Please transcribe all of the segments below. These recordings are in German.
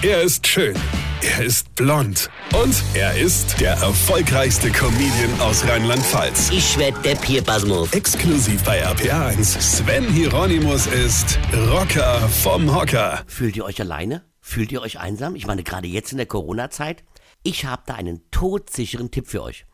Er ist schön. Er ist blond. Und er ist der erfolgreichste Comedian aus Rheinland-Pfalz. Ich werd der Pierpasmus. Exklusiv bei RPA1. Sven Hieronymus ist Rocker vom Hocker. Fühlt ihr euch alleine? Fühlt ihr euch einsam? Ich meine, gerade jetzt in der Corona-Zeit. Ich habe da einen todsicheren Tipp für euch.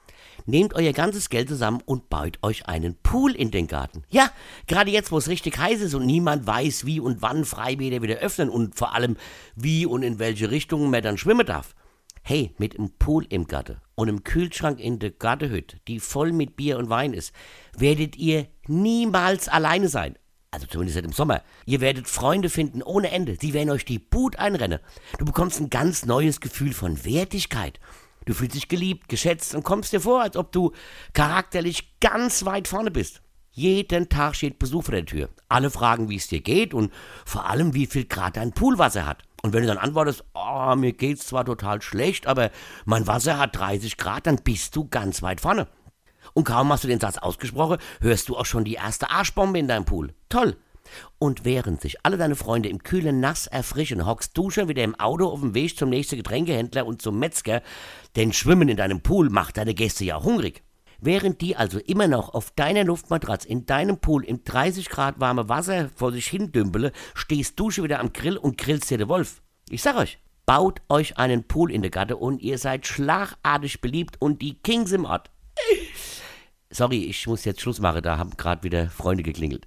Nehmt euer ganzes Geld zusammen und baut euch einen Pool in den Garten. Ja, gerade jetzt, wo es richtig heiß ist und niemand weiß, wie und wann Freibäder wieder öffnen und vor allem, wie und in welche Richtung man dann schwimmen darf. Hey, mit einem Pool im Garten und einem Kühlschrank in der Gartenhütte, die voll mit Bier und Wein ist, werdet ihr niemals alleine sein. Also zumindest nicht im Sommer. Ihr werdet Freunde finden ohne Ende. Sie werden euch die Boot einrennen. Du bekommst ein ganz neues Gefühl von Wertigkeit. Du fühlst dich geliebt, geschätzt und kommst dir vor, als ob du charakterlich ganz weit vorne bist. Jeden Tag steht Besuch vor der Tür. Alle fragen, wie es dir geht und vor allem, wie viel Grad dein Poolwasser hat. Und wenn du dann antwortest, oh, mir geht's zwar total schlecht, aber mein Wasser hat 30 Grad, dann bist du ganz weit vorne. Und kaum hast du den Satz ausgesprochen, hörst du auch schon die erste Arschbombe in deinem Pool. Toll. Und während sich alle deine Freunde im kühlen Nass erfrischen, hockst du schon wieder im Auto auf dem Weg zum nächsten Getränkehändler und zum Metzger, denn Schwimmen in deinem Pool macht deine Gäste ja hungrig. Während die also immer noch auf deiner Luftmatratze in deinem Pool im 30 Grad warme Wasser vor sich hin dümpele, stehst du schon wieder am Grill und grillst dir den Wolf. Ich sag euch, baut euch einen Pool in der Gatte und ihr seid schlagartig beliebt und die Kings im Ort. Sorry, ich muss jetzt Schluss machen, da haben gerade wieder Freunde geklingelt.